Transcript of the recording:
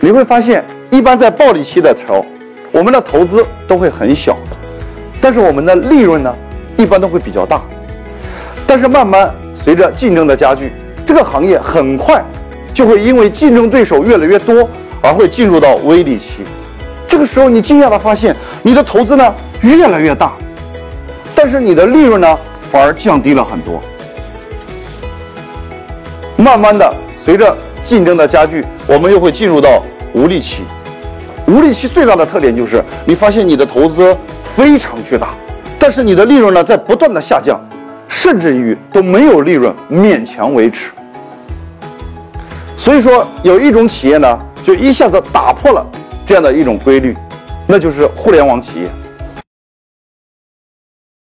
你会发现，一般在暴利期的时候，我们的投资都会很小，但是我们的利润呢，一般都会比较大。但是慢慢随着竞争的加剧，这个行业很快就会因为竞争对手越来越多而会进入到微利期。这个时候，你惊讶的发现，你的投资呢越来越大，但是你的利润呢反而降低了很多。慢慢的，随着竞争的加剧，我们又会进入到无利期。无利期最大的特点就是，你发现你的投资非常巨大，但是你的利润呢在不断的下降，甚至于都没有利润，勉强维持。所以说，有一种企业呢，就一下子打破了这样的一种规律，那就是互联网企业。